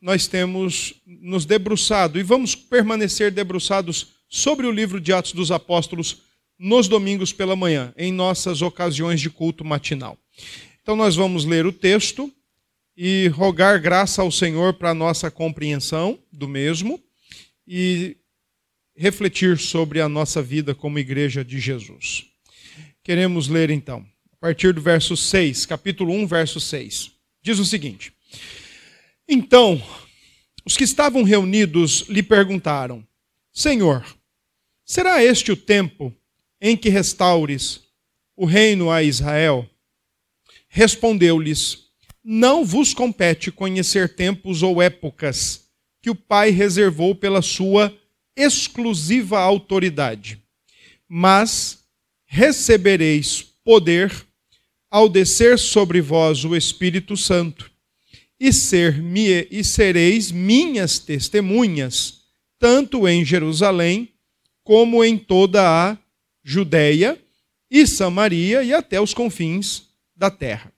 nós temos nos debruçado e vamos permanecer debruçados sobre o livro de Atos dos Apóstolos nos domingos pela manhã, em nossas ocasiões de culto matinal. Então nós vamos ler o texto e rogar graça ao Senhor para a nossa compreensão do mesmo e refletir sobre a nossa vida como igreja de Jesus. Queremos ler então, a partir do verso 6, capítulo 1, verso 6. Diz o seguinte: Então, os que estavam reunidos lhe perguntaram: Senhor, será este o tempo em que restaures o reino a Israel? Respondeu-lhes: Não vos compete conhecer tempos ou épocas que o Pai reservou pela sua exclusiva autoridade, mas recebereis poder ao descer sobre vós o Espírito Santo, e, ser, e sereis minhas testemunhas, tanto em Jerusalém como em toda a Judéia e Samaria e até os confins da terra.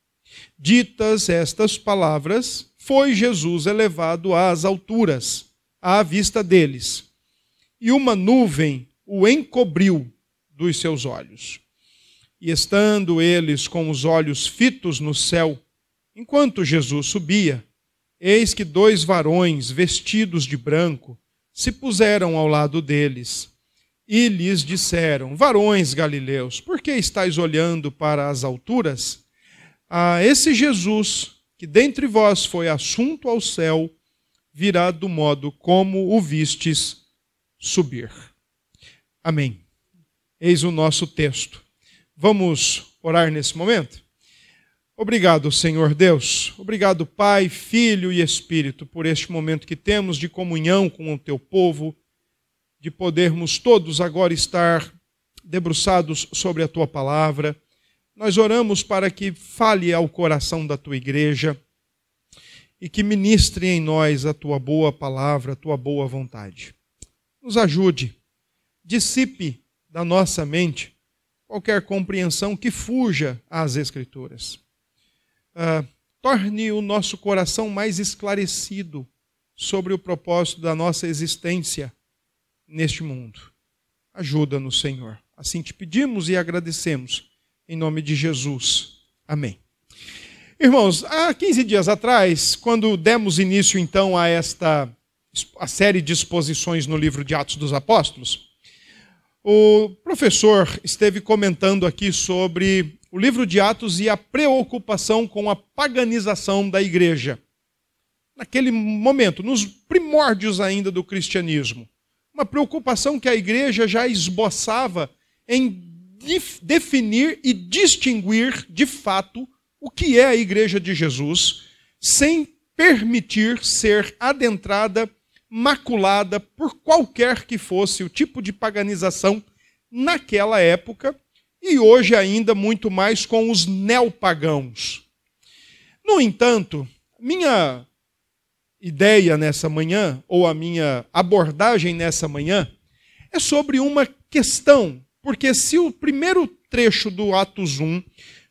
Ditas estas palavras, foi Jesus elevado às alturas, à vista deles, e uma nuvem o encobriu dos seus olhos. E estando eles com os olhos fitos no céu, enquanto Jesus subia, eis que dois varões vestidos de branco se puseram ao lado deles e lhes disseram: Varões galileus, por que estáis olhando para as alturas? A esse Jesus, que dentre vós foi assunto ao céu, virá do modo como o vistes subir. Amém. Eis o nosso texto. Vamos orar nesse momento? Obrigado, Senhor Deus. Obrigado, Pai, Filho e Espírito, por este momento que temos de comunhão com o teu povo de podermos todos agora estar debruçados sobre a tua palavra. Nós oramos para que fale ao coração da tua igreja e que ministre em nós a tua boa palavra, a tua boa vontade. Nos ajude, dissipe da nossa mente qualquer compreensão que fuja às Escrituras. Uh, torne o nosso coração mais esclarecido sobre o propósito da nossa existência neste mundo. Ajuda-nos, Senhor. Assim te pedimos e agradecemos. Em nome de Jesus. Amém. Irmãos, há 15 dias atrás, quando demos início então a esta a série de exposições no livro de Atos dos Apóstolos, o professor esteve comentando aqui sobre o livro de Atos e a preocupação com a paganização da igreja. Naquele momento, nos primórdios ainda do cristianismo uma preocupação que a igreja já esboçava em definir e distinguir de fato o que é a igreja de Jesus, sem permitir ser adentrada, maculada por qualquer que fosse o tipo de paganização naquela época e hoje ainda muito mais com os neopagãos. No entanto, minha ideia nessa manhã, ou a minha abordagem nessa manhã, é sobre uma questão. Porque se o primeiro trecho do Atos 1,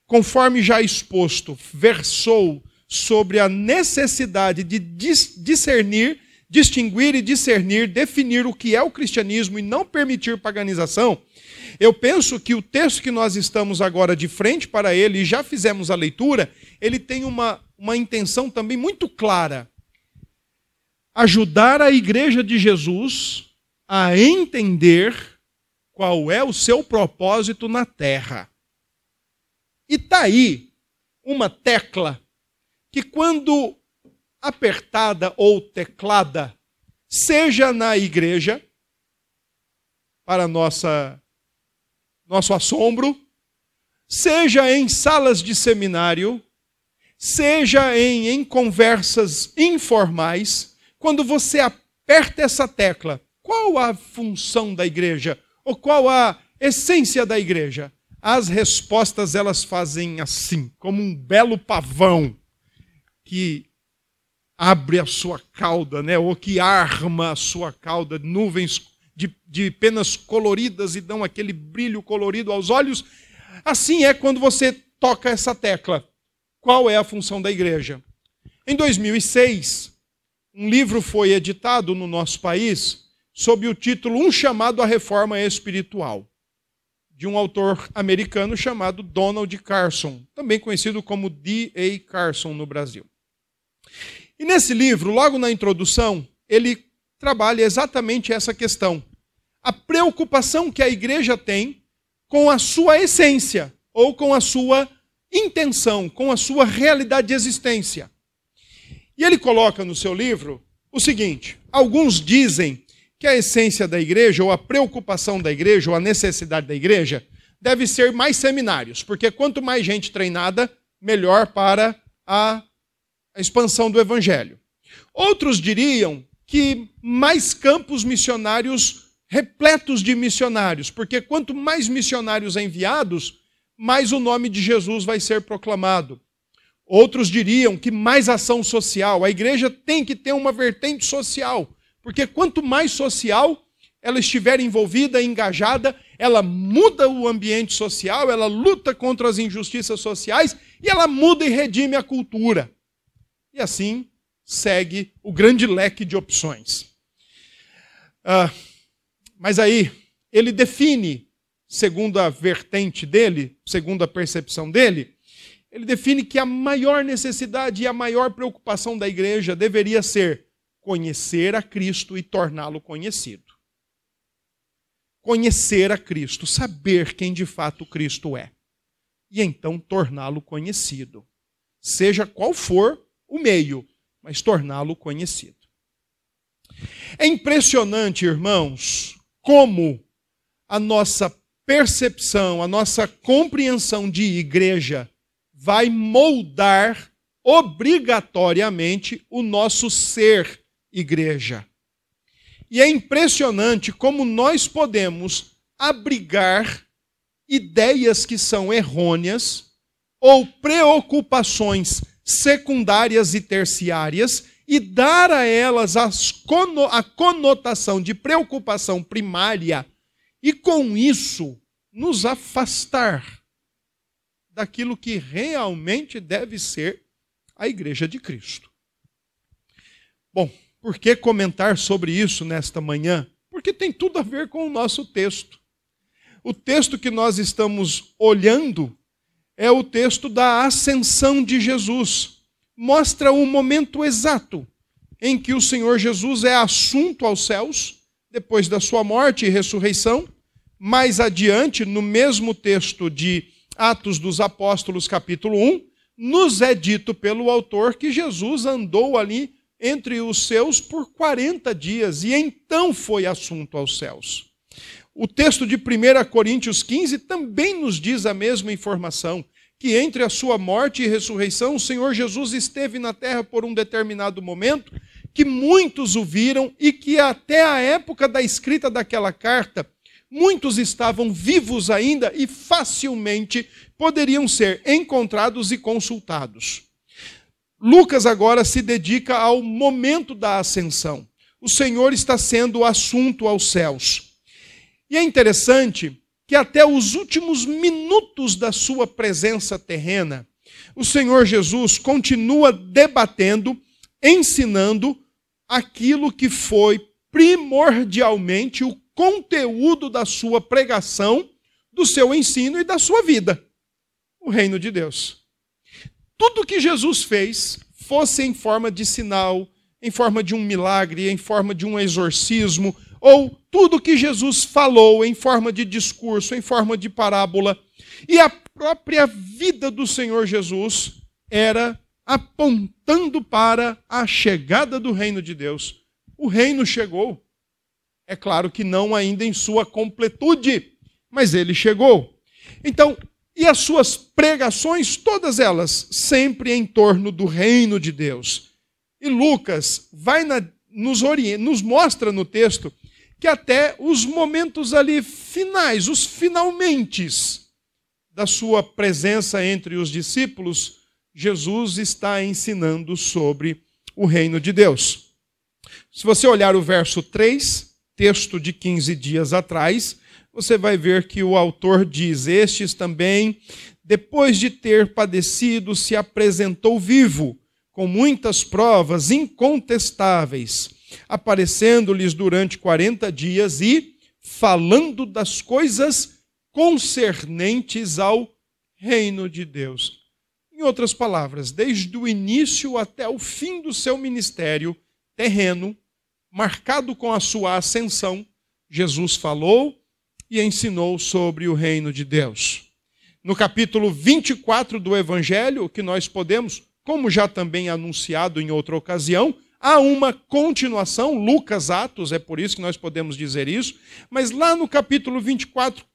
conforme já exposto, versou sobre a necessidade de discernir, distinguir e discernir, definir o que é o cristianismo e não permitir paganização, eu penso que o texto que nós estamos agora de frente para ele, e já fizemos a leitura, ele tem uma, uma intenção também muito clara ajudar a igreja de Jesus a entender qual é o seu propósito na terra. E está aí uma tecla que, quando apertada ou teclada, seja na igreja, para nossa, nosso assombro, seja em salas de seminário, seja em, em conversas informais, quando você aperta essa tecla, qual a função da igreja? Ou qual a essência da igreja? As respostas elas fazem assim, como um belo pavão que abre a sua cauda, né? ou que arma a sua cauda, nuvens de, de penas coloridas e dão aquele brilho colorido aos olhos. Assim é quando você toca essa tecla. Qual é a função da igreja? Em 2006, um livro foi editado no nosso país sob o título Um Chamado à Reforma Espiritual, de um autor americano chamado Donald Carson, também conhecido como D.A. Carson no Brasil. E nesse livro, logo na introdução, ele trabalha exatamente essa questão. A preocupação que a igreja tem com a sua essência, ou com a sua intenção, com a sua realidade de existência. E ele coloca no seu livro o seguinte: alguns dizem que a essência da igreja, ou a preocupação da igreja, ou a necessidade da igreja, deve ser mais seminários, porque quanto mais gente treinada, melhor para a expansão do evangelho. Outros diriam que mais campos missionários repletos de missionários, porque quanto mais missionários enviados, mais o nome de Jesus vai ser proclamado. Outros diriam que mais ação social, a igreja tem que ter uma vertente social, porque quanto mais social ela estiver envolvida, engajada, ela muda o ambiente social, ela luta contra as injustiças sociais e ela muda e redime a cultura. E assim segue o grande leque de opções. Ah, mas aí, ele define, segundo a vertente dele, segundo a percepção dele, ele define que a maior necessidade e a maior preocupação da igreja deveria ser conhecer a Cristo e torná-lo conhecido. Conhecer a Cristo, saber quem de fato Cristo é. E então torná-lo conhecido. Seja qual for o meio, mas torná-lo conhecido. É impressionante, irmãos, como a nossa percepção, a nossa compreensão de igreja vai moldar obrigatoriamente o nosso ser igreja. E é impressionante como nós podemos abrigar ideias que são errôneas ou preocupações secundárias e terciárias e dar a elas a conotação de preocupação primária e com isso nos afastar daquilo que realmente deve ser a igreja de Cristo. Bom, por que comentar sobre isso nesta manhã? Porque tem tudo a ver com o nosso texto. O texto que nós estamos olhando é o texto da ascensão de Jesus. Mostra o momento exato em que o Senhor Jesus é assunto aos céus, depois da sua morte e ressurreição. Mais adiante, no mesmo texto de Atos dos Apóstolos, capítulo 1, nos é dito pelo autor que Jesus andou ali entre os seus por 40 dias e então foi assunto aos céus. O texto de 1 Coríntios 15 também nos diz a mesma informação que entre a sua morte e ressurreição, o Senhor Jesus esteve na terra por um determinado momento, que muitos o viram e que até a época da escrita daquela carta, muitos estavam vivos ainda e facilmente poderiam ser encontrados e consultados. Lucas agora se dedica ao momento da ascensão. O Senhor está sendo assunto aos céus. E é interessante que até os últimos minutos da sua presença terrena, o Senhor Jesus continua debatendo, ensinando aquilo que foi primordialmente o conteúdo da sua pregação, do seu ensino e da sua vida: o reino de Deus. Tudo que Jesus fez, fosse em forma de sinal, em forma de um milagre, em forma de um exorcismo, ou tudo que Jesus falou em forma de discurso, em forma de parábola, e a própria vida do Senhor Jesus era apontando para a chegada do reino de Deus. O reino chegou. É claro que não ainda em sua completude, mas ele chegou. Então, e as suas pregações, todas elas, sempre em torno do reino de Deus. E Lucas vai na, nos, orienta, nos mostra no texto que até os momentos ali finais, os finalmente da sua presença entre os discípulos, Jesus está ensinando sobre o reino de Deus. Se você olhar o verso 3, texto de 15 dias atrás, você vai ver que o autor diz: Estes também, depois de ter padecido, se apresentou vivo, com muitas provas incontestáveis, aparecendo-lhes durante 40 dias e falando das coisas concernentes ao reino de Deus. Em outras palavras, desde o início até o fim do seu ministério terreno, marcado com a sua ascensão, Jesus falou e ensinou sobre o reino de Deus. No capítulo 24 do Evangelho, que nós podemos, como já também anunciado em outra ocasião, há uma continuação, Lucas Atos, é por isso que nós podemos dizer isso, mas lá no capítulo 24,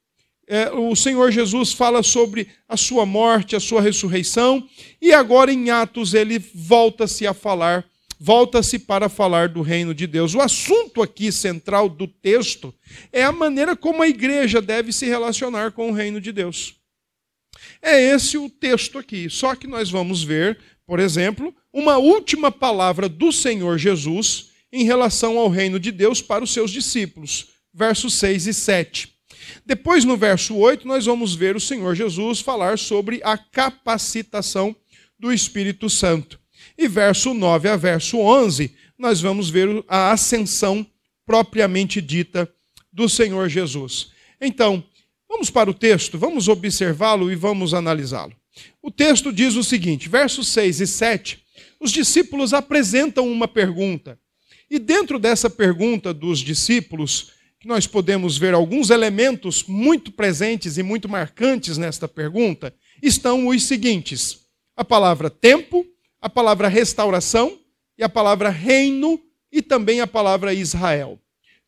é, o Senhor Jesus fala sobre a sua morte, a sua ressurreição, e agora em Atos ele volta-se a falar volta-se para falar do reino de Deus. O assunto aqui central do texto é a maneira como a igreja deve se relacionar com o reino de Deus. É esse o texto aqui. Só que nós vamos ver, por exemplo, uma última palavra do Senhor Jesus em relação ao reino de Deus para os seus discípulos. Versos 6 e 7. Depois, no verso 8, nós vamos ver o Senhor Jesus falar sobre a capacitação do Espírito Santo. E verso 9 a verso 11, nós vamos ver a ascensão propriamente dita do Senhor Jesus. Então, vamos para o texto, vamos observá-lo e vamos analisá-lo. O texto diz o seguinte, versos 6 e 7, os discípulos apresentam uma pergunta. E dentro dessa pergunta dos discípulos, nós podemos ver alguns elementos muito presentes e muito marcantes nesta pergunta, estão os seguintes: a palavra tempo, a palavra restauração e a palavra reino e também a palavra Israel.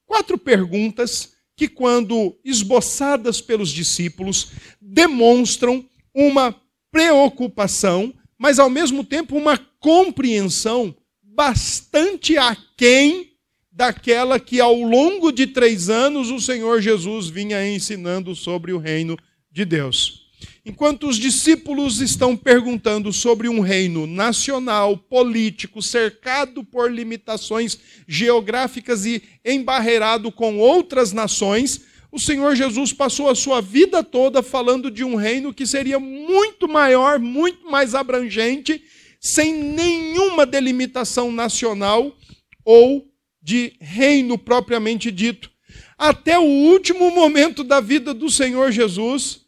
Quatro perguntas que, quando esboçadas pelos discípulos, demonstram uma preocupação, mas ao mesmo tempo uma compreensão bastante aquém daquela que ao longo de três anos o Senhor Jesus vinha ensinando sobre o reino de Deus. Enquanto os discípulos estão perguntando sobre um reino nacional, político, cercado por limitações geográficas e embarreado com outras nações, o Senhor Jesus passou a sua vida toda falando de um reino que seria muito maior, muito mais abrangente, sem nenhuma delimitação nacional ou de reino propriamente dito. Até o último momento da vida do Senhor Jesus,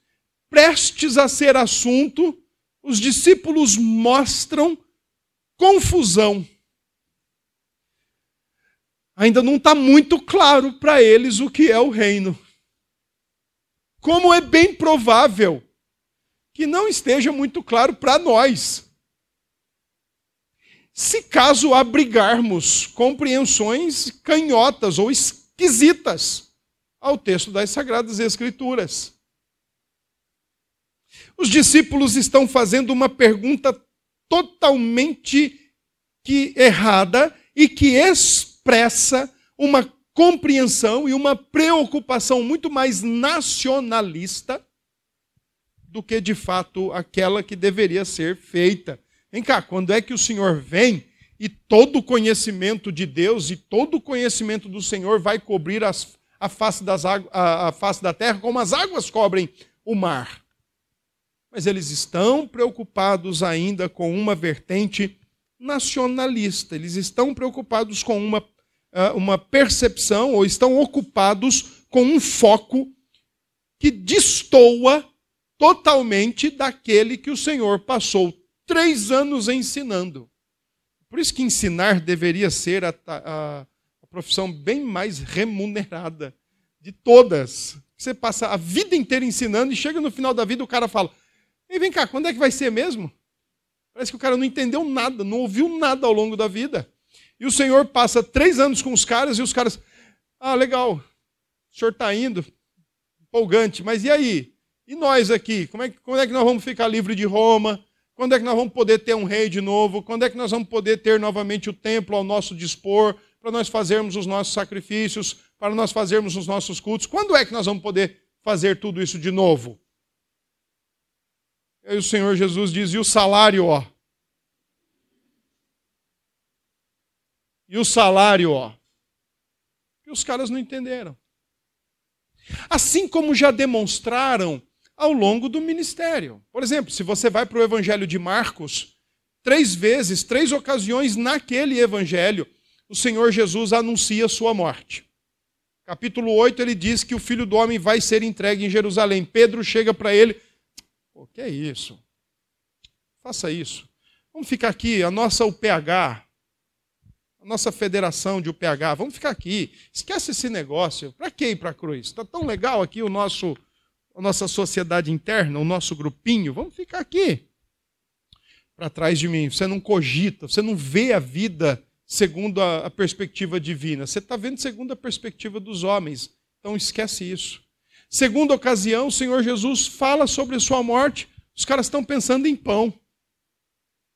prestes a ser assunto, os discípulos mostram confusão. Ainda não está muito claro para eles o que é o reino. Como é bem provável que não esteja muito claro para nós. Se caso abrigarmos compreensões canhotas ou esquisitas ao texto das Sagradas Escrituras. Os discípulos estão fazendo uma pergunta totalmente que errada e que expressa uma compreensão e uma preocupação muito mais nacionalista do que de fato aquela que deveria ser feita. Vem cá, quando é que o Senhor vem e todo o conhecimento de Deus e todo o conhecimento do Senhor vai cobrir as, a, face das, a, a face da terra como as águas cobrem o mar? mas eles estão preocupados ainda com uma vertente nacionalista. Eles estão preocupados com uma, uma percepção, ou estão ocupados com um foco que destoa totalmente daquele que o Senhor passou três anos ensinando. Por isso que ensinar deveria ser a, a, a profissão bem mais remunerada de todas. Você passa a vida inteira ensinando e chega no final da vida o cara fala: e vem cá, quando é que vai ser mesmo? Parece que o cara não entendeu nada, não ouviu nada ao longo da vida. E o Senhor passa três anos com os caras e os caras, ah, legal, o senhor está indo, empolgante, mas e aí? E nós aqui? Como é, quando é que nós vamos ficar livre de Roma? Quando é que nós vamos poder ter um rei de novo? Quando é que nós vamos poder ter novamente o templo ao nosso dispor, para nós fazermos os nossos sacrifícios, para nós fazermos os nossos cultos? Quando é que nós vamos poder fazer tudo isso de novo? Aí o Senhor Jesus diz: e o salário, ó? E o salário, ó? E os caras não entenderam. Assim como já demonstraram ao longo do ministério. Por exemplo, se você vai para o Evangelho de Marcos, Três vezes, três ocasiões naquele evangelho, o Senhor Jesus anuncia sua morte. Capítulo 8, ele diz que o filho do homem vai ser entregue em Jerusalém. Pedro chega para ele: O que é isso? Faça isso. Vamos ficar aqui, a nossa UPH, a nossa federação de UPH, vamos ficar aqui. Esquece esse negócio. Para que ir para a cruz? Está tão legal aqui o nosso, a nossa sociedade interna, o nosso grupinho. Vamos ficar aqui. Para trás de mim. Você não cogita, você não vê a vida segundo a, a perspectiva divina. Você está vendo segundo a perspectiva dos homens. Então esquece isso. Segunda ocasião, o Senhor Jesus fala sobre sua morte. Os caras estão pensando em pão.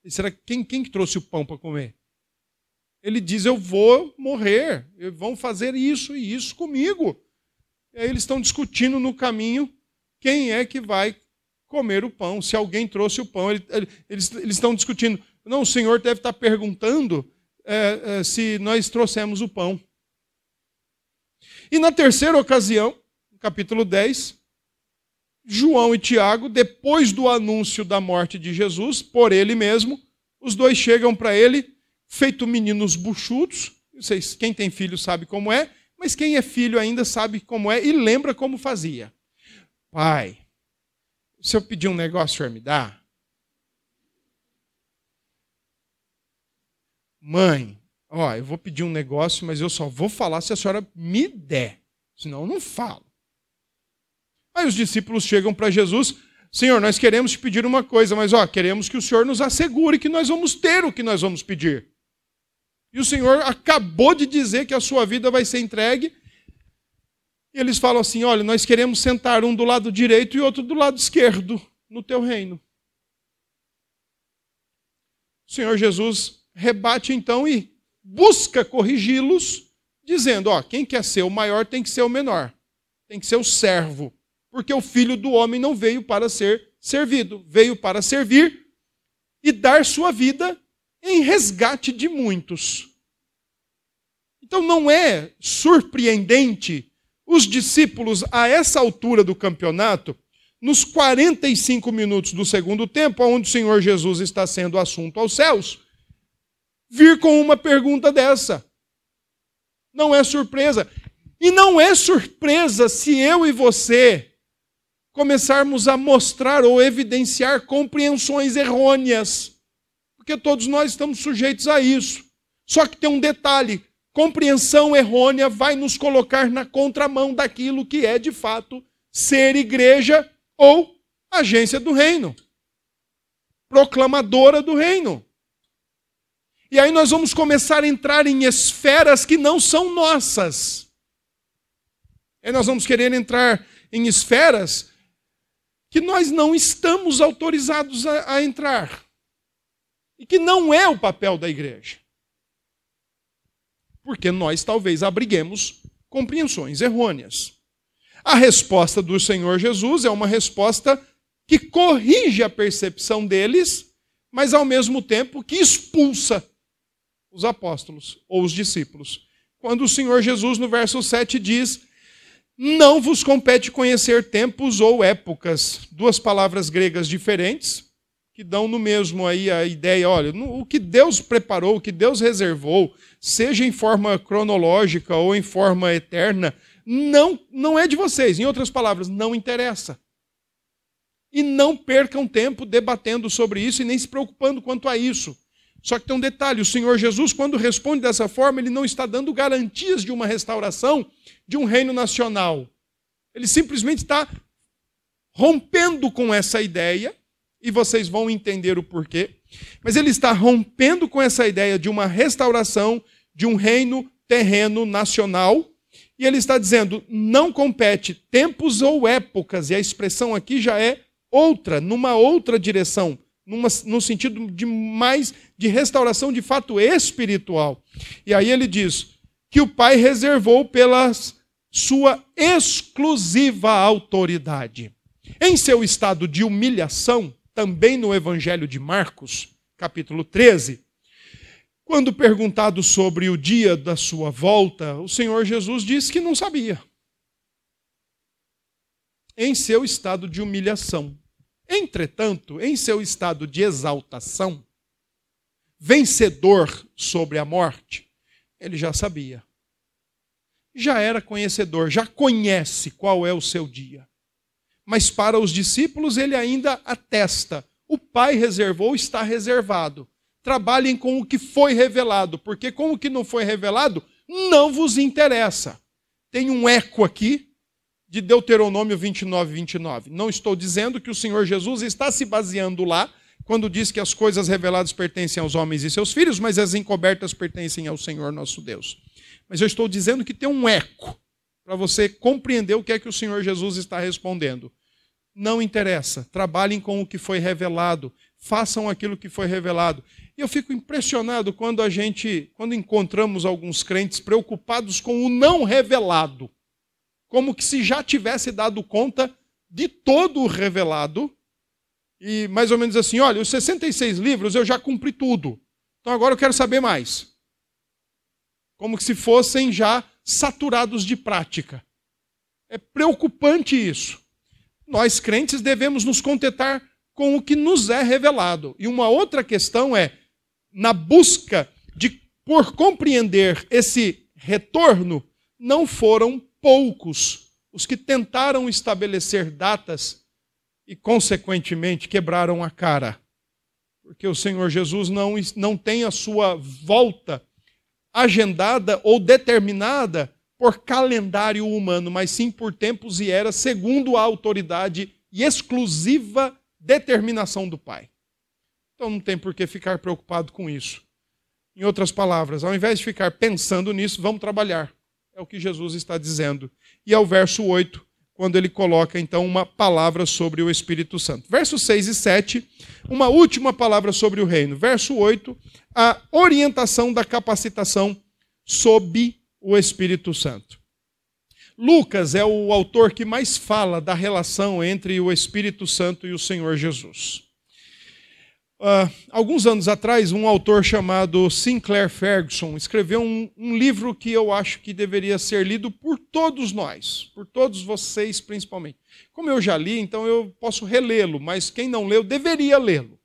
E será quem, quem trouxe o pão para comer? Ele diz: Eu vou morrer, vão fazer isso e isso comigo. E aí eles estão discutindo no caminho quem é que vai comer o pão. Se alguém trouxe o pão, eles, eles, estão discutindo. Não, o Senhor deve estar perguntando é, é, se nós trouxemos o pão. E na terceira ocasião, capítulo 10, João e Tiago, depois do anúncio da morte de Jesus por ele mesmo, os dois chegam para ele, feito meninos buchudos. Vocês, quem tem filho sabe como é, mas quem é filho ainda sabe como é e lembra como fazia. Pai, se eu pedir um negócio, o senhor me dá? Mãe, ó, eu vou pedir um negócio, mas eu só vou falar se a senhora me der. Senão eu não falo. Aí os discípulos chegam para Jesus: Senhor, nós queremos te pedir uma coisa, mas ó, queremos que o Senhor nos assegure que nós vamos ter o que nós vamos pedir. E o Senhor acabou de dizer que a sua vida vai ser entregue. E eles falam assim: olha, nós queremos sentar um do lado direito e outro do lado esquerdo no teu reino. O Senhor Jesus rebate então e busca corrigi-los, dizendo: ó, quem quer ser o maior tem que ser o menor, tem que ser o servo, porque o filho do homem não veio para ser servido, veio para servir e dar sua vida em resgate de muitos. Então não é surpreendente os discípulos, a essa altura do campeonato, nos 45 minutos do segundo tempo, onde o Senhor Jesus está sendo assunto aos céus, vir com uma pergunta dessa. Não é surpresa. E não é surpresa se eu e você começarmos a mostrar ou evidenciar compreensões errôneas. Porque todos nós estamos sujeitos a isso. Só que tem um detalhe: compreensão errônea vai nos colocar na contramão daquilo que é de fato ser igreja ou agência do reino, proclamadora do reino. E aí nós vamos começar a entrar em esferas que não são nossas. E nós vamos querer entrar em esferas que nós não estamos autorizados a, a entrar. E que não é o papel da igreja. Porque nós talvez abriguemos compreensões errôneas. A resposta do Senhor Jesus é uma resposta que corrige a percepção deles, mas ao mesmo tempo que expulsa os apóstolos ou os discípulos. Quando o Senhor Jesus, no verso 7, diz: Não vos compete conhecer tempos ou épocas. Duas palavras gregas diferentes, que dão no mesmo aí a ideia, olha, o que Deus preparou, o que Deus reservou, seja em forma cronológica ou em forma eterna, não, não é de vocês. Em outras palavras, não interessa. E não percam tempo debatendo sobre isso e nem se preocupando quanto a isso. Só que tem um detalhe: o Senhor Jesus, quando responde dessa forma, ele não está dando garantias de uma restauração de um reino nacional. Ele simplesmente está rompendo com essa ideia, e vocês vão entender o porquê. Mas ele está rompendo com essa ideia de uma restauração de um reino terreno nacional, e ele está dizendo: não compete tempos ou épocas, e a expressão aqui já é outra, numa outra direção numa, no sentido de mais de restauração de fato espiritual. E aí ele diz que o Pai reservou pela sua exclusiva autoridade. Em seu estado de humilhação, também no Evangelho de Marcos, capítulo 13, quando perguntado sobre o dia da sua volta, o Senhor Jesus disse que não sabia. Em seu estado de humilhação. Entretanto, em seu estado de exaltação, vencedor sobre a morte? Ele já sabia. Já era conhecedor, já conhece qual é o seu dia. Mas para os discípulos ele ainda atesta: o Pai reservou, está reservado. Trabalhem com o que foi revelado, porque com o que não foi revelado não vos interessa. Tem um eco aqui de Deuteronômio 29, 29. Não estou dizendo que o Senhor Jesus está se baseando lá quando diz que as coisas reveladas pertencem aos homens e seus filhos, mas as encobertas pertencem ao Senhor nosso Deus. Mas eu estou dizendo que tem um eco para você compreender o que é que o Senhor Jesus está respondendo. Não interessa, trabalhem com o que foi revelado, façam aquilo que foi revelado. E eu fico impressionado quando a gente, quando encontramos alguns crentes preocupados com o não revelado, como que se já tivesse dado conta de todo o revelado, e mais ou menos assim, olha, os 66 livros eu já cumpri tudo. Então agora eu quero saber mais. Como que se fossem já saturados de prática. É preocupante isso. Nós crentes devemos nos contentar com o que nos é revelado. E uma outra questão é na busca de por compreender esse retorno, não foram poucos os que tentaram estabelecer datas e, consequentemente, quebraram a cara. Porque o Senhor Jesus não, não tem a sua volta agendada ou determinada por calendário humano, mas sim por tempos e eras, segundo a autoridade e exclusiva determinação do Pai. Então não tem por que ficar preocupado com isso. Em outras palavras, ao invés de ficar pensando nisso, vamos trabalhar. É o que Jesus está dizendo. E ao verso 8, quando ele coloca então uma palavra sobre o Espírito Santo. Versos 6 e 7, uma última palavra sobre o reino. Verso 8, a orientação da capacitação sob o Espírito Santo. Lucas é o autor que mais fala da relação entre o Espírito Santo e o Senhor Jesus. Uh, alguns anos atrás, um autor chamado Sinclair Ferguson escreveu um, um, livro que eu acho que deveria ser lido por todos nós, por todos vocês principalmente. Como eu já li, então eu posso relê-lo, mas quem não leu deveria lê-lo.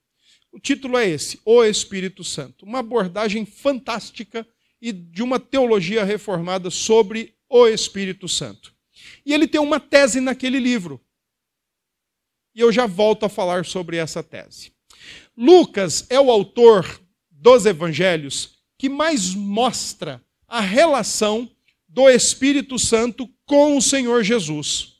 O título é esse: O Espírito Santo. Uma abordagem fantástica e de uma teologia reformada sobre o Espírito Santo. E ele tem uma tese naquele livro. E eu já volto a falar sobre essa tese. Lucas é o autor dos evangelhos que mais mostra a relação do Espírito Santo com o Senhor Jesus.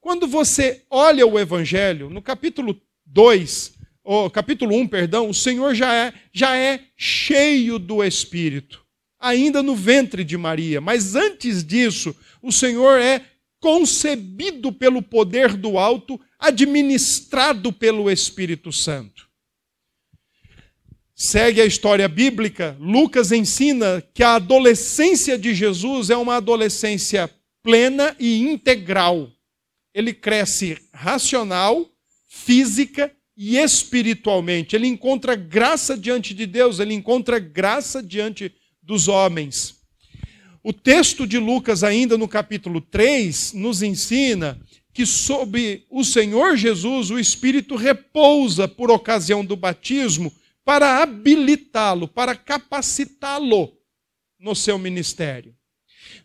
Quando você olha o evangelho, no capítulo 2, ou capítulo 1, perdão, o Senhor já é, já é cheio do Espírito, ainda no ventre de Maria, mas antes disso, o Senhor é concebido pelo poder do alto, administrado pelo Espírito Santo segue a história bíblica, Lucas ensina que a adolescência de Jesus é uma adolescência plena e integral. Ele cresce racional, física e espiritualmente. Ele encontra graça diante de Deus, ele encontra graça diante dos homens. O texto de Lucas, ainda no capítulo 3, nos ensina que sobre o Senhor Jesus o Espírito repousa por ocasião do batismo para habilitá-lo, para capacitá-lo no seu ministério.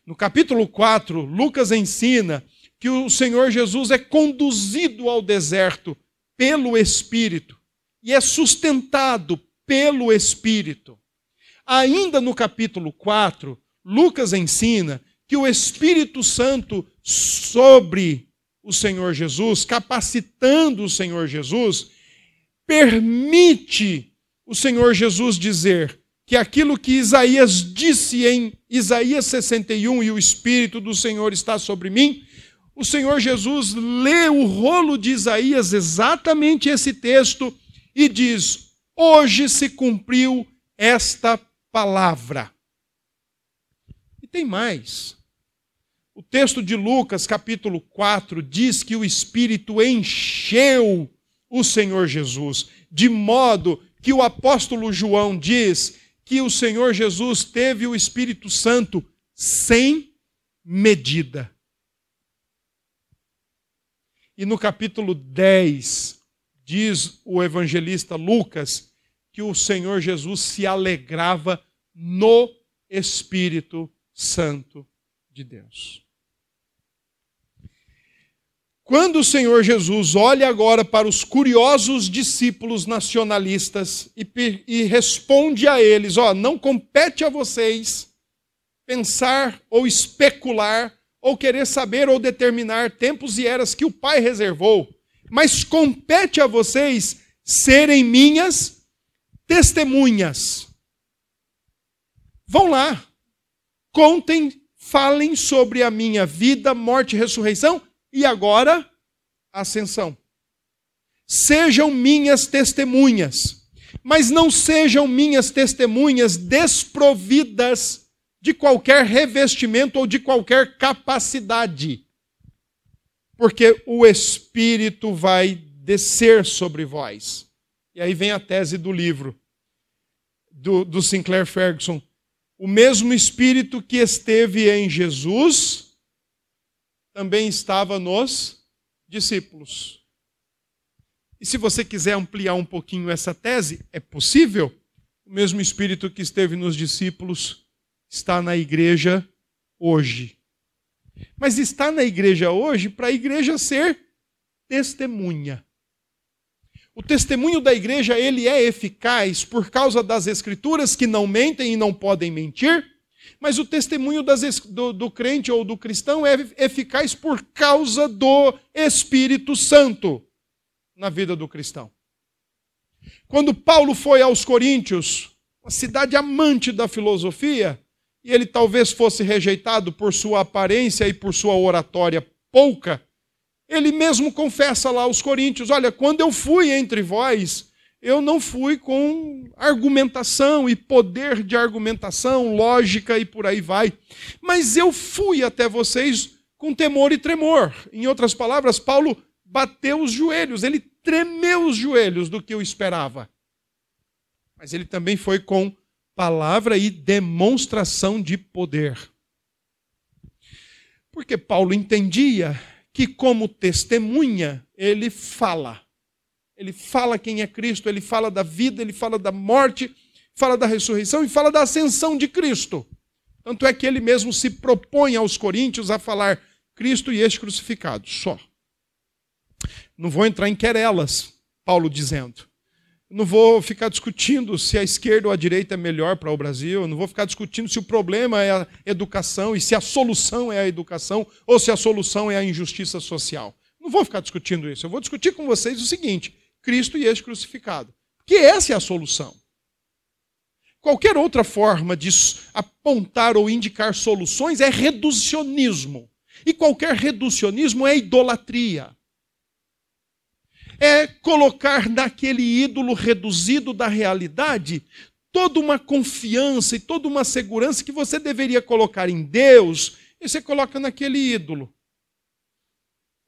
No capítulo 4, Lucas ensina que o Senhor Jesus é conduzido ao deserto pelo Espírito e é sustentado pelo Espírito. Ainda no capítulo 4, Lucas ensina que o Espírito Santo sobre o Senhor Jesus, capacitando o Senhor Jesus, permite o Senhor Jesus dizer que aquilo que Isaías disse em Isaías 61 e o Espírito do Senhor está sobre mim, o Senhor Jesus lê o rolo de Isaías, exatamente esse texto, e diz: Hoje se cumpriu esta palavra. E tem mais. O texto de Lucas, capítulo 4, diz que o Espírito encheu o Senhor Jesus, de modo que o apóstolo João diz que o Senhor Jesus teve o Espírito Santo sem medida. E no capítulo 10, diz o evangelista Lucas, que o Senhor Jesus se alegrava no Espírito Santo de Deus. Quando o Senhor Jesus olha agora para os curiosos discípulos nacionalistas e, e responde a eles: Ó, não compete a vocês pensar ou especular ou querer saber ou determinar tempos e eras que o Pai reservou, mas compete a vocês serem minhas testemunhas. Vão lá, contem, falem sobre a minha vida, morte e ressurreição e agora ascensão. Sejam minhas testemunhas, mas não sejam minhas testemunhas desprovidas de qualquer revestimento ou de qualquer capacidade. Porque o Espírito vai descer sobre vós. E aí vem a tese do livro do, do Sinclair Ferguson. O mesmo Espírito que esteve em Jesus também estava nos discípulos. E se você quiser ampliar um pouquinho essa tese, é possível. O mesmo Espírito que esteve nos discípulos está na igreja hoje. Mas está na igreja hoje para a igreja ser testemunha. O testemunho da igreja ele é eficaz por causa das escrituras que não mentem e não podem mentir mas o testemunho das, do, do crente ou do cristão é eficaz por causa do Espírito Santo na vida do cristão. Quando Paulo foi aos Coríntios, uma cidade amante da filosofia, e ele talvez fosse rejeitado por sua aparência e por sua oratória pouca, ele mesmo confessa lá aos Coríntios: Olha, quando eu fui entre vós, eu não fui com argumentação e poder de argumentação, lógica e por aí vai. Mas eu fui até vocês com temor e tremor. Em outras palavras, Paulo bateu os joelhos, ele tremeu os joelhos do que eu esperava. Mas ele também foi com palavra e demonstração de poder. Porque Paulo entendia que, como testemunha, ele fala ele fala quem é Cristo, ele fala da vida, ele fala da morte, fala da ressurreição e fala da ascensão de Cristo. Tanto é que ele mesmo se propõe aos coríntios a falar Cristo e este crucificado, só. Não vou entrar em querelas, Paulo dizendo. Não vou ficar discutindo se a esquerda ou a direita é melhor para o Brasil. Não vou ficar discutindo se o problema é a educação e se a solução é a educação ou se a solução é a injustiça social. Não vou ficar discutindo isso. Eu vou discutir com vocês o seguinte: Cristo e este crucificado. Que essa é a solução. Qualquer outra forma de apontar ou indicar soluções é reducionismo. E qualquer reducionismo é idolatria. É colocar naquele ídolo reduzido da realidade toda uma confiança e toda uma segurança que você deveria colocar em Deus, e você coloca naquele ídolo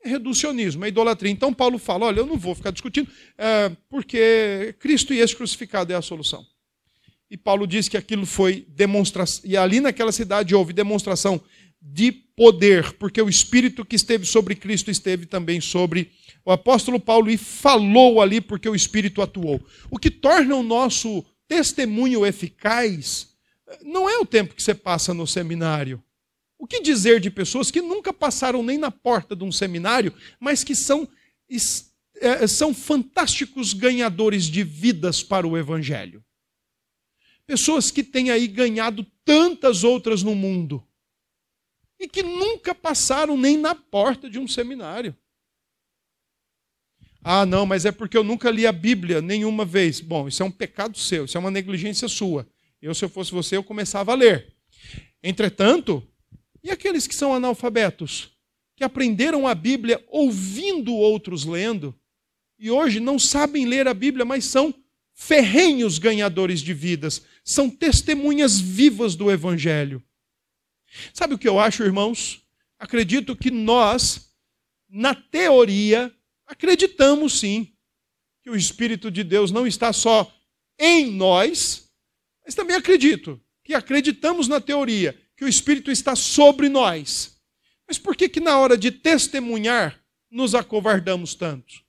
é reducionismo, é idolatria. Então Paulo fala: olha, eu não vou ficar discutindo, é, porque Cristo e esse crucificado é a solução. E Paulo diz que aquilo foi demonstração, e ali naquela cidade houve demonstração de poder, porque o Espírito que esteve sobre Cristo esteve também sobre o apóstolo Paulo e falou ali porque o Espírito atuou. O que torna o nosso testemunho eficaz não é o tempo que você passa no seminário o que dizer de pessoas que nunca passaram nem na porta de um seminário, mas que são, é, são fantásticos ganhadores de vidas para o Evangelho? Pessoas que têm aí ganhado tantas outras no mundo e que nunca passaram nem na porta de um seminário. Ah, não, mas é porque eu nunca li a Bíblia nenhuma vez. Bom, isso é um pecado seu, isso é uma negligência sua. Eu, se eu fosse você, eu começava a ler. Entretanto, e aqueles que são analfabetos, que aprenderam a Bíblia ouvindo outros lendo, e hoje não sabem ler a Bíblia, mas são ferrenhos ganhadores de vidas, são testemunhas vivas do Evangelho. Sabe o que eu acho, irmãos? Acredito que nós, na teoria, acreditamos sim que o Espírito de Deus não está só em nós, mas também acredito que acreditamos na teoria que o Espírito está sobre nós. Mas por que que na hora de testemunhar nos acovardamos tanto?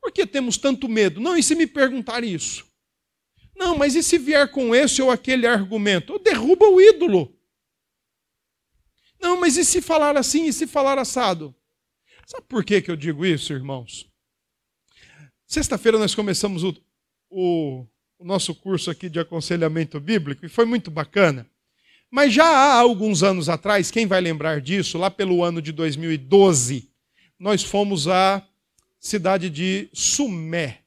Por que temos tanto medo? Não, e se me perguntar isso? Não, mas e se vier com esse ou aquele argumento? Derruba o ídolo. Não, mas e se falar assim, e se falar assado? Sabe por que, que eu digo isso, irmãos? Sexta-feira nós começamos o, o, o, nosso curso aqui de aconselhamento bíblico e foi muito bacana. Mas já há alguns anos atrás, quem vai lembrar disso, lá pelo ano de 2012, nós fomos à cidade de Sumé.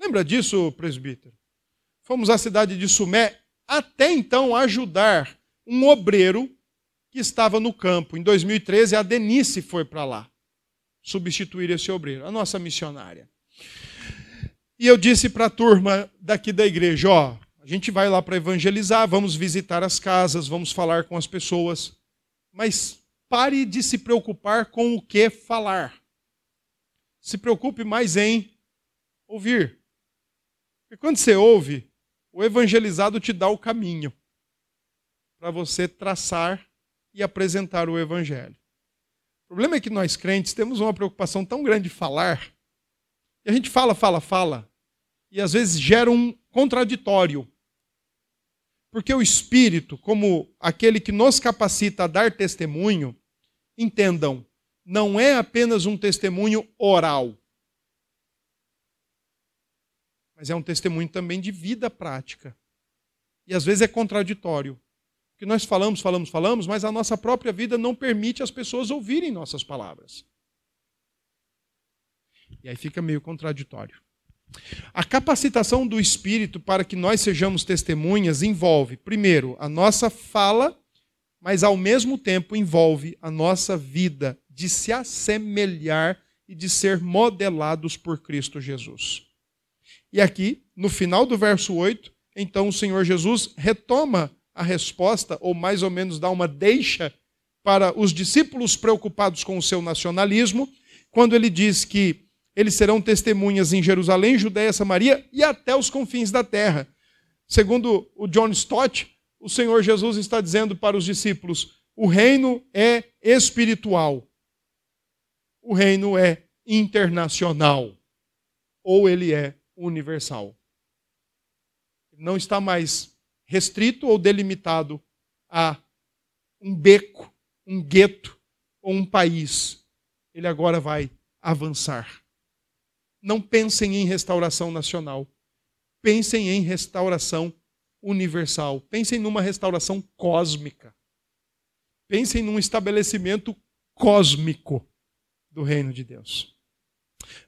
Lembra disso, presbítero? Fomos à cidade de Sumé até então ajudar um obreiro que estava no campo. Em 2013, a Denise foi para lá substituir esse obreiro, a nossa missionária. E eu disse para a turma daqui da igreja: ó, a gente vai lá para evangelizar, vamos visitar as casas, vamos falar com as pessoas, mas pare de se preocupar com o que falar. Se preocupe mais em ouvir. Porque quando você ouve, o evangelizado te dá o caminho para você traçar e apresentar o evangelho. O problema é que nós crentes temos uma preocupação tão grande de falar, e a gente fala, fala, fala, e às vezes gera um contraditório. Porque o Espírito, como aquele que nos capacita a dar testemunho, entendam, não é apenas um testemunho oral, mas é um testemunho também de vida prática. E às vezes é contraditório que nós falamos, falamos, falamos, mas a nossa própria vida não permite as pessoas ouvirem nossas palavras. E aí fica meio contraditório. A capacitação do Espírito para que nós sejamos testemunhas envolve, primeiro, a nossa fala, mas ao mesmo tempo envolve a nossa vida de se assemelhar e de ser modelados por Cristo Jesus. E aqui, no final do verso 8, então o Senhor Jesus retoma a resposta, ou mais ou menos dá uma deixa para os discípulos preocupados com o seu nacionalismo, quando ele diz que eles serão testemunhas em Jerusalém, Judéia, Samaria e até os confins da terra. Segundo o John Stott, o Senhor Jesus está dizendo para os discípulos: o reino é espiritual, o reino é internacional, ou ele é universal. Não está mais restrito ou delimitado a um beco, um gueto ou um país. Ele agora vai avançar. Não pensem em restauração nacional. Pensem em restauração universal. Pensem numa restauração cósmica. Pensem num estabelecimento cósmico do reino de Deus.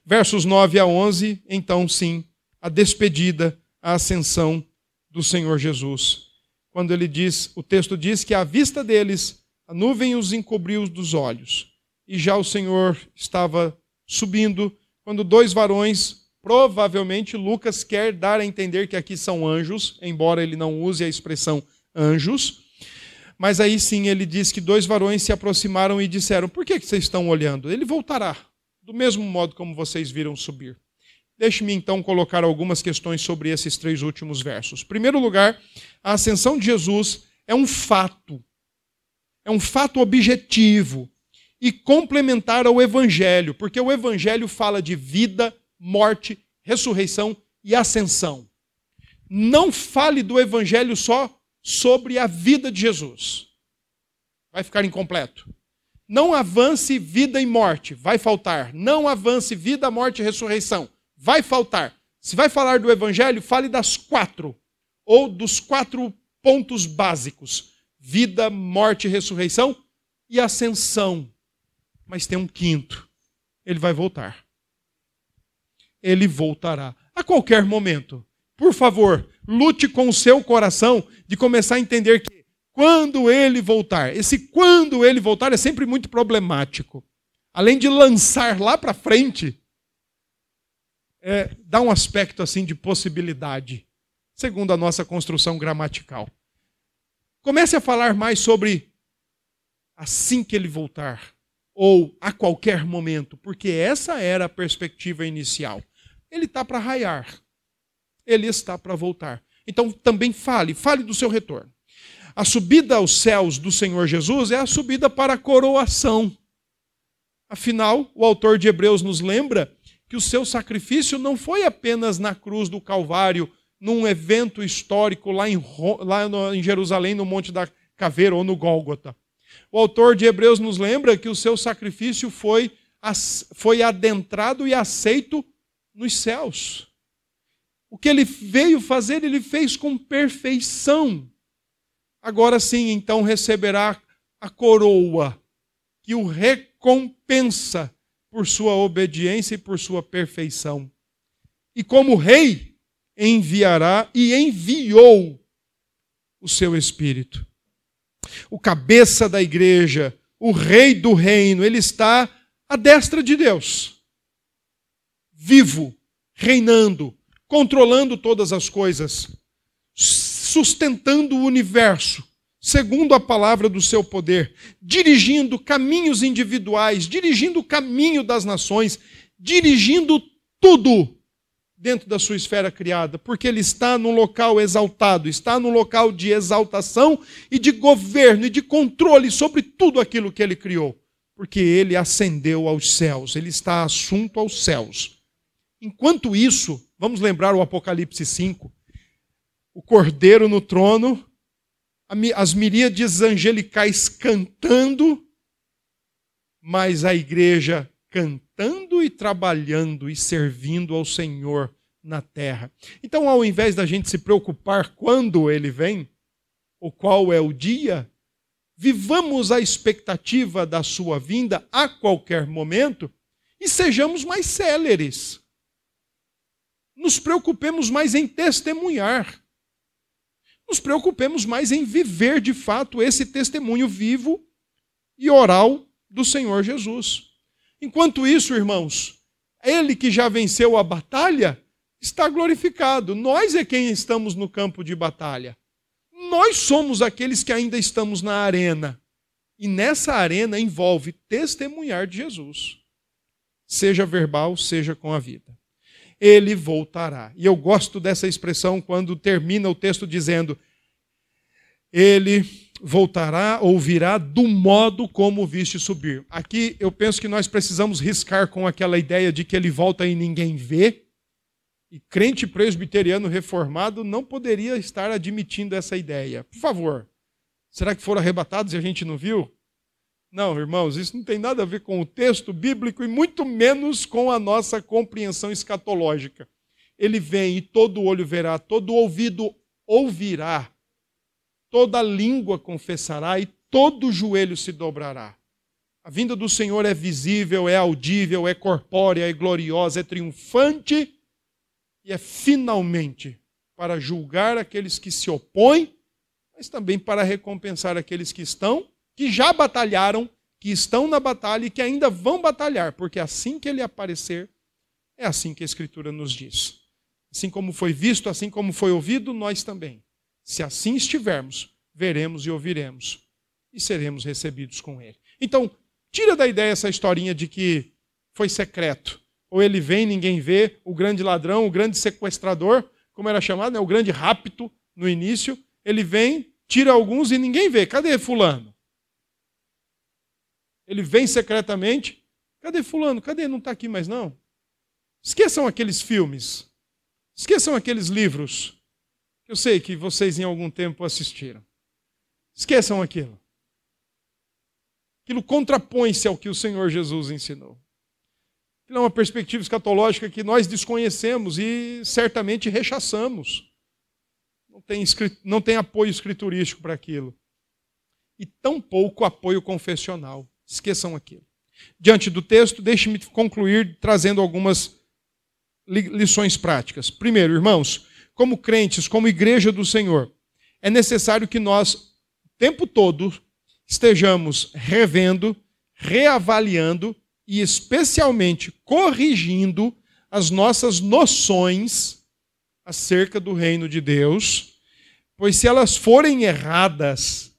Versos 9 a 11, então sim, a despedida, a ascensão do Senhor Jesus. Quando ele diz, o texto diz que à vista deles a nuvem os encobriu dos olhos. E já o Senhor estava subindo quando dois varões, provavelmente Lucas quer dar a entender que aqui são anjos, embora ele não use a expressão anjos. Mas aí sim ele diz que dois varões se aproximaram e disseram: Por que vocês estão olhando? Ele voltará, do mesmo modo como vocês viram subir. Deixe-me então colocar algumas questões sobre esses três últimos versos. Em primeiro lugar, a ascensão de Jesus é um fato. É um fato objetivo e complementar ao Evangelho, porque o Evangelho fala de vida, morte, ressurreição e ascensão. Não fale do Evangelho só sobre a vida de Jesus. Vai ficar incompleto. Não avance vida e morte, vai faltar. Não avance vida, morte e ressurreição vai faltar. Se vai falar do evangelho, fale das quatro, ou dos quatro pontos básicos: vida, morte, ressurreição e ascensão. Mas tem um quinto: ele vai voltar. Ele voltará a qualquer momento. Por favor, lute com o seu coração de começar a entender que quando ele voltar, esse quando ele voltar é sempre muito problemático. Além de lançar lá para frente, é, dá um aspecto assim de possibilidade, segundo a nossa construção gramatical. Comece a falar mais sobre assim que ele voltar, ou a qualquer momento, porque essa era a perspectiva inicial. Ele está para raiar, ele está para voltar. Então também fale, fale do seu retorno. A subida aos céus do Senhor Jesus é a subida para a coroação. Afinal, o autor de Hebreus nos lembra que o seu sacrifício não foi apenas na cruz do Calvário, num evento histórico lá em, lá em Jerusalém, no Monte da Caveira ou no Gólgota. O autor de Hebreus nos lembra que o seu sacrifício foi, foi adentrado e aceito nos céus. O que ele veio fazer, ele fez com perfeição. Agora sim, então receberá a coroa que o recompensa por sua obediência e por sua perfeição. E como rei, enviará e enviou o seu espírito. O cabeça da igreja, o rei do reino, ele está à destra de Deus, vivo, reinando, controlando todas as coisas, sustentando o universo, segundo a palavra do seu poder, dirigindo caminhos individuais, dirigindo o caminho das nações, dirigindo tudo dentro da sua esfera criada, porque ele está num local exaltado, está num local de exaltação e de governo e de controle sobre tudo aquilo que ele criou, porque ele ascendeu aos céus, ele está assunto aos céus. Enquanto isso, vamos lembrar o Apocalipse 5, o cordeiro no trono, as miríades angelicais cantando, mas a igreja cantando e trabalhando e servindo ao Senhor na terra. Então, ao invés da gente se preocupar quando ele vem, ou qual é o dia, vivamos a expectativa da sua vinda a qualquer momento e sejamos mais céleres. Nos preocupemos mais em testemunhar. Nos preocupemos mais em viver de fato esse testemunho vivo e oral do Senhor Jesus. Enquanto isso, irmãos, ele que já venceu a batalha está glorificado. Nós é quem estamos no campo de batalha. Nós somos aqueles que ainda estamos na arena. E nessa arena envolve testemunhar de Jesus, seja verbal, seja com a vida. Ele voltará. E eu gosto dessa expressão quando termina o texto dizendo: Ele voltará ou virá do modo como viste subir. Aqui eu penso que nós precisamos riscar com aquela ideia de que ele volta e ninguém vê. E crente presbiteriano reformado não poderia estar admitindo essa ideia. Por favor, será que foram arrebatados e a gente não viu? Não, irmãos, isso não tem nada a ver com o texto bíblico e muito menos com a nossa compreensão escatológica. Ele vem e todo olho verá, todo ouvido ouvirá toda língua confessará e todo joelho se dobrará. A vinda do Senhor é visível, é audível, é corpórea, é gloriosa, é triunfante e é finalmente para julgar aqueles que se opõem, mas também para recompensar aqueles que estão, que já batalharam, que estão na batalha e que ainda vão batalhar, porque assim que ele aparecer, é assim que a Escritura nos diz. Assim como foi visto, assim como foi ouvido, nós também. Se assim estivermos, veremos e ouviremos e seremos recebidos com ele. Então, tira da ideia essa historinha de que foi secreto. Ou ele vem, ninguém vê, o grande ladrão, o grande sequestrador, como era chamado, né? o grande rapto no início, ele vem, tira alguns e ninguém vê. Cadê fulano? Ele vem secretamente. Cadê fulano? Cadê? Não está aqui mais não. Esqueçam aqueles filmes. Esqueçam aqueles livros eu sei que vocês em algum tempo assistiram. Esqueçam aquilo. Aquilo contrapõe-se ao que o Senhor Jesus ensinou. Aquilo é uma perspectiva escatológica que nós desconhecemos e certamente rechaçamos. Não tem, não tem apoio escriturístico para aquilo. E tampouco apoio confessional. Esqueçam aquilo. Diante do texto, deixe-me concluir trazendo algumas lições práticas. Primeiro, irmãos, como crentes, como igreja do Senhor, é necessário que nós, o tempo todo, estejamos revendo, reavaliando e, especialmente, corrigindo as nossas noções acerca do reino de Deus, pois se elas forem erradas,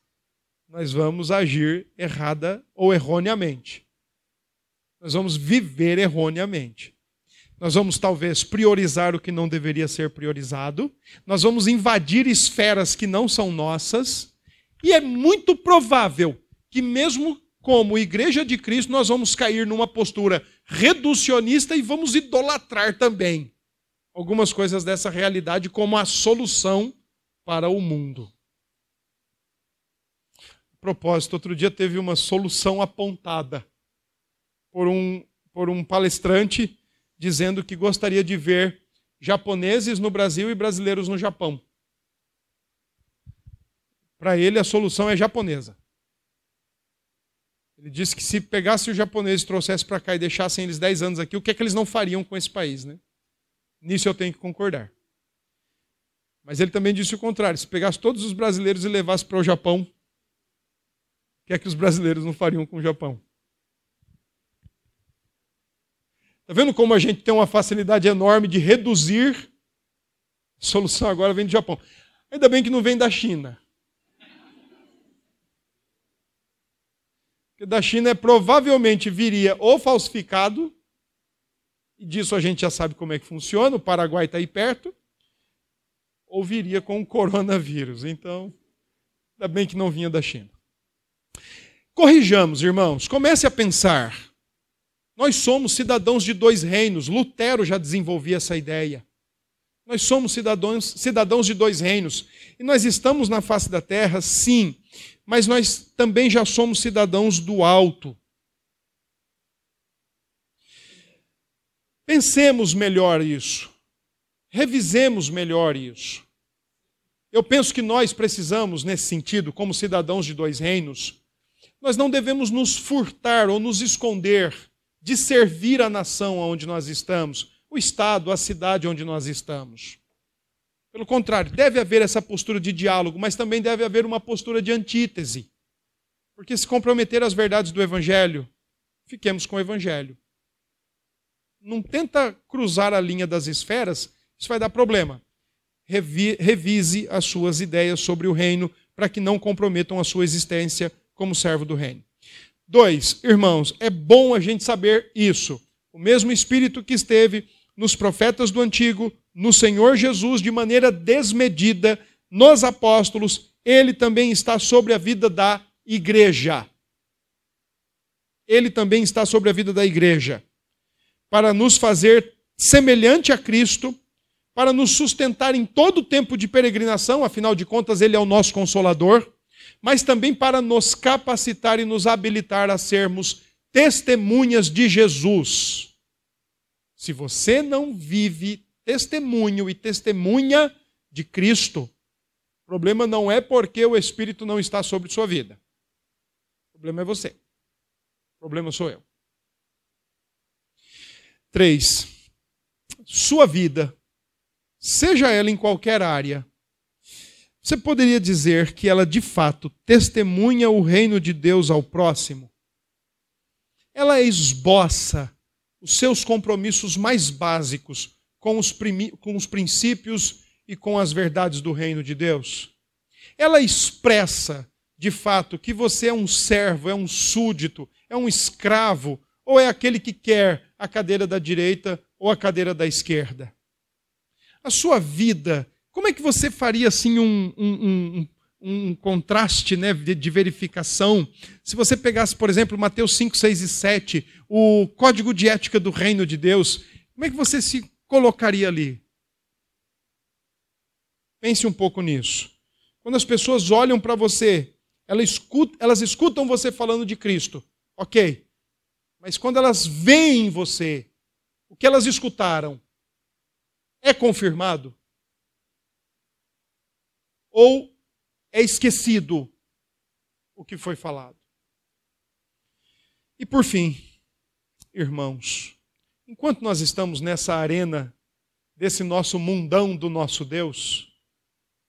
nós vamos agir errada ou erroneamente. Nós vamos viver erroneamente. Nós vamos talvez priorizar o que não deveria ser priorizado. Nós vamos invadir esferas que não são nossas. E é muito provável que, mesmo como igreja de Cristo, nós vamos cair numa postura reducionista e vamos idolatrar também algumas coisas dessa realidade como a solução para o mundo. A propósito, outro dia teve uma solução apontada por um, por um palestrante dizendo que gostaria de ver japoneses no Brasil e brasileiros no Japão. Para ele, a solução é japonesa. Ele disse que se pegasse os japoneses, trouxesse para cá e deixassem eles 10 anos aqui, o que é que eles não fariam com esse país, né? Nisso eu tenho que concordar. Mas ele também disse o contrário: se pegasse todos os brasileiros e levasse para o Japão, o que é que os brasileiros não fariam com o Japão? Está vendo como a gente tem uma facilidade enorme de reduzir? A solução agora vem do Japão. Ainda bem que não vem da China. Porque da China é, provavelmente viria ou falsificado, e disso a gente já sabe como é que funciona, o Paraguai está aí perto, ou viria com o coronavírus. Então, ainda bem que não vinha da China. Corrijamos, irmãos, comece a pensar. Nós somos cidadãos de dois reinos. Lutero já desenvolvia essa ideia. Nós somos cidadãos, cidadãos de dois reinos. E nós estamos na face da terra, sim, mas nós também já somos cidadãos do alto. Pensemos melhor isso. Revisemos melhor isso. Eu penso que nós precisamos, nesse sentido, como cidadãos de dois reinos, nós não devemos nos furtar ou nos esconder de servir a nação onde nós estamos, o estado, a cidade onde nós estamos. Pelo contrário, deve haver essa postura de diálogo, mas também deve haver uma postura de antítese. Porque se comprometer às verdades do Evangelho, fiquemos com o Evangelho. Não tenta cruzar a linha das esferas, isso vai dar problema. Revi, revise as suas ideias sobre o reino para que não comprometam a sua existência como servo do reino. Dois, irmãos, é bom a gente saber isso. O mesmo Espírito que esteve nos profetas do Antigo, no Senhor Jesus de maneira desmedida, nos apóstolos, ele também está sobre a vida da igreja. Ele também está sobre a vida da igreja, para nos fazer semelhante a Cristo, para nos sustentar em todo o tempo de peregrinação, afinal de contas, Ele é o nosso consolador, mas também para nos capacitar e nos habilitar a sermos testemunhas de Jesus. Se você não vive testemunho e testemunha de Cristo. O problema não é porque o Espírito não está sobre sua vida. O problema é você. O problema sou eu. Três, sua vida, seja ela em qualquer área, você poderia dizer que ela de fato testemunha o reino de Deus ao próximo? Ela esboça os seus compromissos mais básicos com os, com os princípios e com as verdades do reino de Deus. Ela expressa, de fato, que você é um servo, é um súdito, é um escravo, ou é aquele que quer a cadeira da direita ou a cadeira da esquerda. A sua vida, como é que você faria assim um, um, um, um contraste né, de, de, verificação. Se você pegasse, por exemplo, Mateus 5, 6 e 7, o código de ética do reino de Deus, como é que você se colocaria ali? Pense um pouco nisso. Quando as pessoas olham para você, elas escutam, elas escutam você falando de Cristo, ok. Mas quando elas veem você, o que elas escutaram é confirmado? Ou é esquecido o que foi falado? E por fim, irmãos, enquanto nós estamos nessa arena desse nosso mundão do nosso Deus,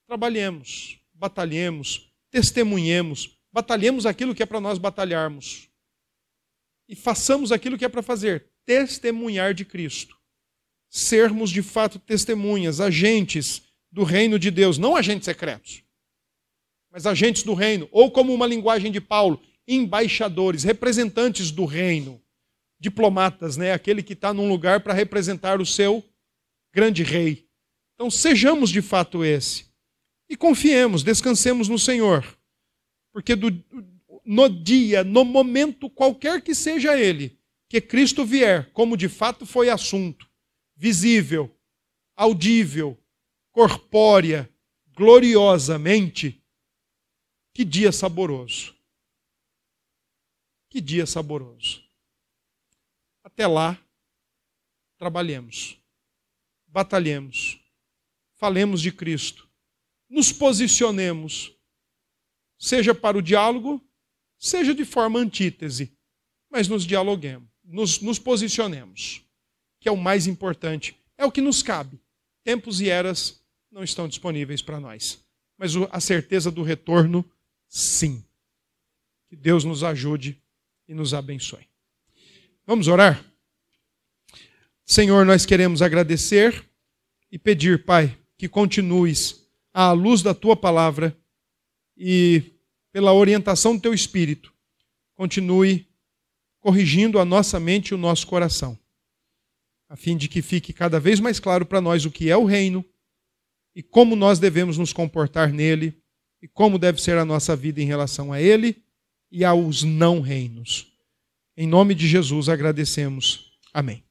trabalhemos, batalhemos, testemunhemos, batalhemos aquilo que é para nós batalharmos. E façamos aquilo que é para fazer, testemunhar de Cristo. Sermos de fato testemunhas, agentes do reino de Deus, não agentes secretos, mas agentes do reino, ou como uma linguagem de Paulo, embaixadores, representantes do reino diplomatas, né? aquele que está num lugar para representar o seu grande rei. Então, sejamos de fato esse. E confiemos, descansemos no Senhor. Porque do, no dia, no momento qualquer que seja ele, que Cristo vier, como de fato foi assunto, visível, audível, corpórea, gloriosamente, que dia saboroso. Que dia saboroso. Até lá, trabalhemos, batalhemos, falemos de Cristo, nos posicionemos, seja para o diálogo, seja de forma antítese, mas nos dialoguemos, nos, nos posicionemos, que é o mais importante, é o que nos cabe. Tempos e eras não estão disponíveis para nós, mas a certeza do retorno, sim. Que Deus nos ajude e nos abençoe. Vamos orar? Senhor, nós queremos agradecer e pedir, Pai, que continues à luz da tua palavra e pela orientação do teu espírito, continue corrigindo a nossa mente e o nosso coração, a fim de que fique cada vez mais claro para nós o que é o reino e como nós devemos nos comportar nele e como deve ser a nossa vida em relação a ele e aos não reinos. Em nome de Jesus agradecemos. Amém.